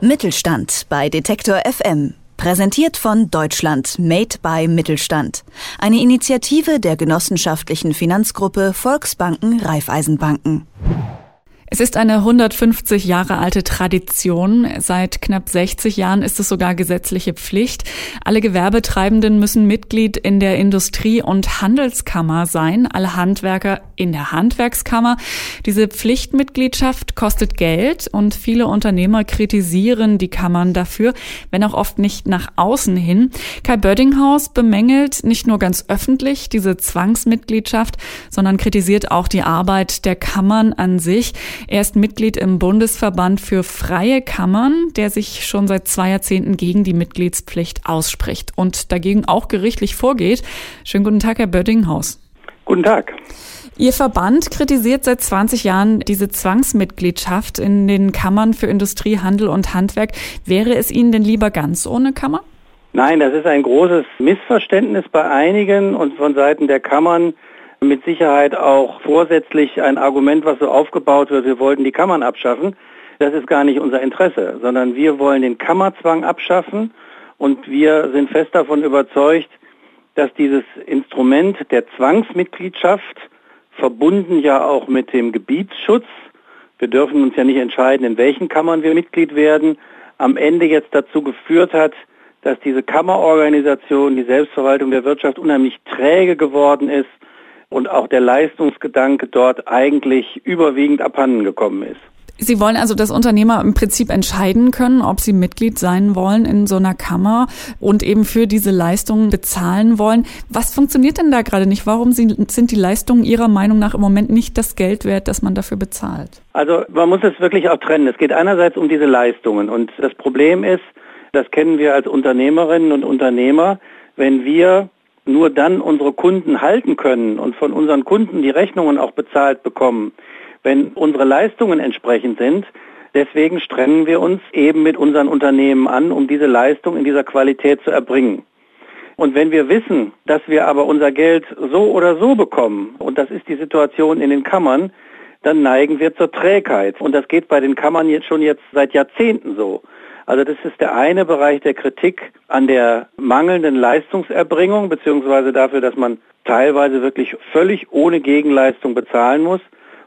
Mittelstand bei Detektor FM. Präsentiert von Deutschland Made by Mittelstand. Eine Initiative der genossenschaftlichen Finanzgruppe Volksbanken Raiffeisenbanken. Es ist eine 150 Jahre alte Tradition. Seit knapp 60 Jahren ist es sogar gesetzliche Pflicht. Alle Gewerbetreibenden müssen Mitglied in der Industrie- und Handelskammer sein, alle Handwerker in der Handwerkskammer. Diese Pflichtmitgliedschaft kostet Geld und viele Unternehmer kritisieren die Kammern dafür, wenn auch oft nicht nach außen hin. Kai Bördinghaus bemängelt nicht nur ganz öffentlich diese Zwangsmitgliedschaft, sondern kritisiert auch die Arbeit der Kammern an sich. Er ist Mitglied im Bundesverband für freie Kammern, der sich schon seit zwei Jahrzehnten gegen die Mitgliedspflicht ausspricht und dagegen auch gerichtlich vorgeht. Schönen guten Tag, Herr Bördinghaus. Guten Tag. Ihr Verband kritisiert seit 20 Jahren diese Zwangsmitgliedschaft in den Kammern für Industrie, Handel und Handwerk. Wäre es Ihnen denn lieber ganz ohne Kammer? Nein, das ist ein großes Missverständnis bei einigen und von Seiten der Kammern mit Sicherheit auch vorsätzlich ein Argument, was so aufgebaut wird, wir wollten die Kammern abschaffen. Das ist gar nicht unser Interesse, sondern wir wollen den Kammerzwang abschaffen und wir sind fest davon überzeugt, dass dieses Instrument der Zwangsmitgliedschaft, verbunden ja auch mit dem Gebietsschutz, wir dürfen uns ja nicht entscheiden, in welchen Kammern wir Mitglied werden, am Ende jetzt dazu geführt hat, dass diese Kammerorganisation, die Selbstverwaltung der Wirtschaft unheimlich träge geworden ist und auch der Leistungsgedanke dort eigentlich überwiegend abhanden gekommen ist. Sie wollen also, dass Unternehmer im Prinzip entscheiden können, ob sie Mitglied sein wollen in so einer Kammer und eben für diese Leistungen bezahlen wollen. Was funktioniert denn da gerade nicht? Warum sind die Leistungen Ihrer Meinung nach im Moment nicht das Geld wert, das man dafür bezahlt? Also man muss es wirklich auch trennen. Es geht einerseits um diese Leistungen und das Problem ist, das kennen wir als Unternehmerinnen und Unternehmer, wenn wir nur dann unsere Kunden halten können und von unseren Kunden die Rechnungen auch bezahlt bekommen, wenn unsere Leistungen entsprechend sind. Deswegen strengen wir uns eben mit unseren Unternehmen an, um diese Leistung in dieser Qualität zu erbringen. Und wenn wir wissen, dass wir aber unser Geld so oder so bekommen, und das ist die Situation in den Kammern, dann neigen wir zur Trägheit. Und das geht bei den Kammern jetzt schon jetzt seit Jahrzehnten so. Also das ist der eine Bereich der Kritik an der mangelnden Leistungserbringung, beziehungsweise dafür, dass man teilweise wirklich völlig ohne Gegenleistung bezahlen muss.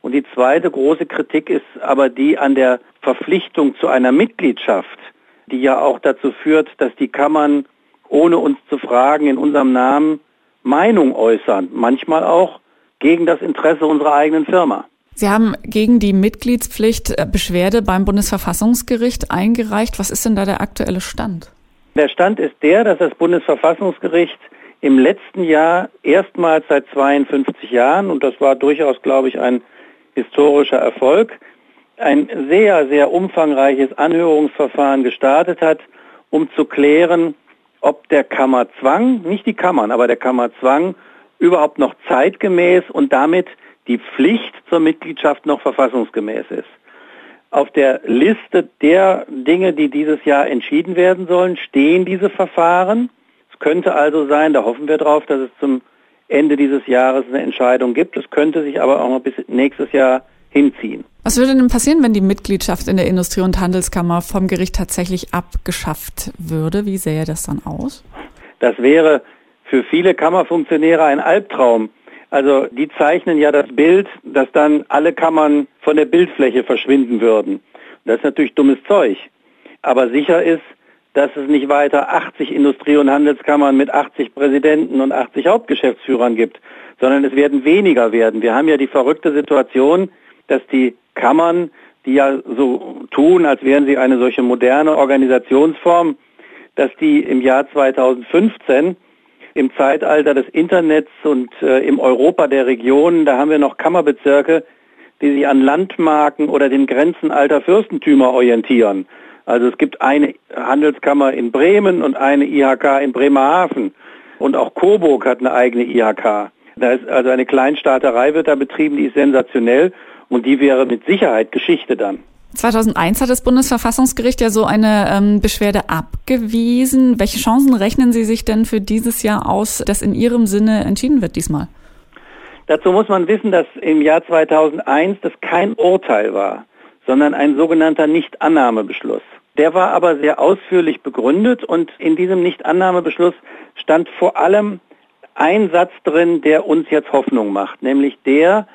Und die zweite große Kritik ist aber die an der Verpflichtung zu einer Mitgliedschaft, die ja auch dazu führt, dass die Kammern ohne uns zu fragen in unserem Namen Meinung äußern, manchmal auch gegen das Interesse unserer eigenen Firma. Sie haben gegen die Mitgliedspflicht äh, Beschwerde beim Bundesverfassungsgericht eingereicht. Was ist denn da der aktuelle Stand? Der Stand ist der, dass das Bundesverfassungsgericht im letzten Jahr erstmals seit 52 Jahren, und das war durchaus, glaube ich, ein historischer Erfolg, ein sehr, sehr umfangreiches Anhörungsverfahren gestartet hat, um zu klären, ob der Kammerzwang, nicht die Kammern, aber der Kammerzwang überhaupt noch zeitgemäß und damit die Pflicht zur Mitgliedschaft noch verfassungsgemäß ist. Auf der Liste der Dinge, die dieses Jahr entschieden werden sollen, stehen diese Verfahren. Es könnte also sein, da hoffen wir drauf, dass es zum Ende dieses Jahres eine Entscheidung gibt. Es könnte sich aber auch noch bis nächstes Jahr hinziehen. Was würde denn passieren, wenn die Mitgliedschaft in der Industrie- und Handelskammer vom Gericht tatsächlich abgeschafft würde? Wie sähe das dann aus? Das wäre für viele Kammerfunktionäre ein Albtraum. Also die zeichnen ja das Bild, dass dann alle Kammern von der Bildfläche verschwinden würden. Das ist natürlich dummes Zeug. Aber sicher ist, dass es nicht weiter 80 Industrie- und Handelskammern mit 80 Präsidenten und 80 Hauptgeschäftsführern gibt, sondern es werden weniger werden. Wir haben ja die verrückte Situation, dass die Kammern, die ja so tun, als wären sie eine solche moderne Organisationsform, dass die im Jahr 2015 im Zeitalter des Internets und äh, im Europa der Regionen, da haben wir noch Kammerbezirke, die sich an Landmarken oder den Grenzen alter Fürstentümer orientieren. Also es gibt eine Handelskammer in Bremen und eine IHK in Bremerhaven. Und auch Coburg hat eine eigene IHK. Da ist also eine Kleinstaaterei wird da betrieben, die ist sensationell und die wäre mit Sicherheit Geschichte dann. 2001 hat das Bundesverfassungsgericht ja so eine ähm, Beschwerde abgewiesen. Welche Chancen rechnen Sie sich denn für dieses Jahr aus, dass in Ihrem Sinne entschieden wird diesmal? Dazu muss man wissen, dass im Jahr 2001 das kein Urteil war, sondern ein sogenannter Nichtannahmebeschluss. Der war aber sehr ausführlich begründet und in diesem Nichtannahmebeschluss stand vor allem ein Satz drin, der uns jetzt Hoffnung macht, nämlich der,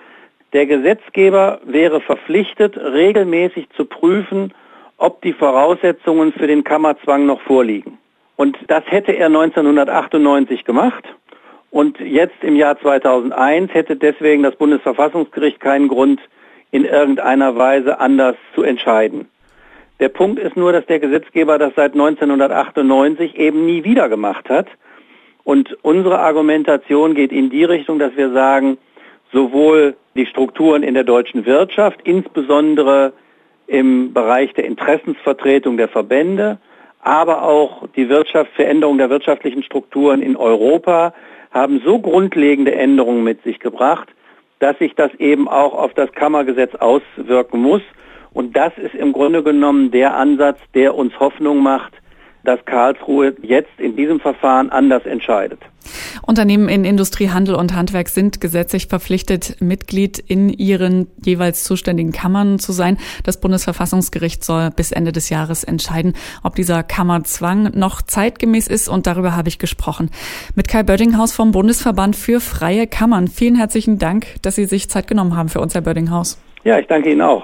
der Gesetzgeber wäre verpflichtet, regelmäßig zu prüfen, ob die Voraussetzungen für den Kammerzwang noch vorliegen. Und das hätte er 1998 gemacht. Und jetzt im Jahr 2001 hätte deswegen das Bundesverfassungsgericht keinen Grund, in irgendeiner Weise anders zu entscheiden. Der Punkt ist nur, dass der Gesetzgeber das seit 1998 eben nie wieder gemacht hat. Und unsere Argumentation geht in die Richtung, dass wir sagen, sowohl die Strukturen in der deutschen Wirtschaft, insbesondere im Bereich der Interessensvertretung der Verbände, aber auch die Wirtschaftsveränderung der wirtschaftlichen Strukturen in Europa haben so grundlegende Änderungen mit sich gebracht, dass sich das eben auch auf das Kammergesetz auswirken muss. Und das ist im Grunde genommen der Ansatz, der uns Hoffnung macht, dass Karlsruhe jetzt in diesem Verfahren anders entscheidet. Unternehmen in Industrie, Handel und Handwerk sind gesetzlich verpflichtet, Mitglied in ihren jeweils zuständigen Kammern zu sein. Das Bundesverfassungsgericht soll bis Ende des Jahres entscheiden, ob dieser Kammerzwang noch zeitgemäß ist und darüber habe ich gesprochen. Mit Kai Bördinghaus vom Bundesverband für freie Kammern. Vielen herzlichen Dank, dass Sie sich Zeit genommen haben für uns, Herr Bördinghaus. Ja, ich danke Ihnen auch.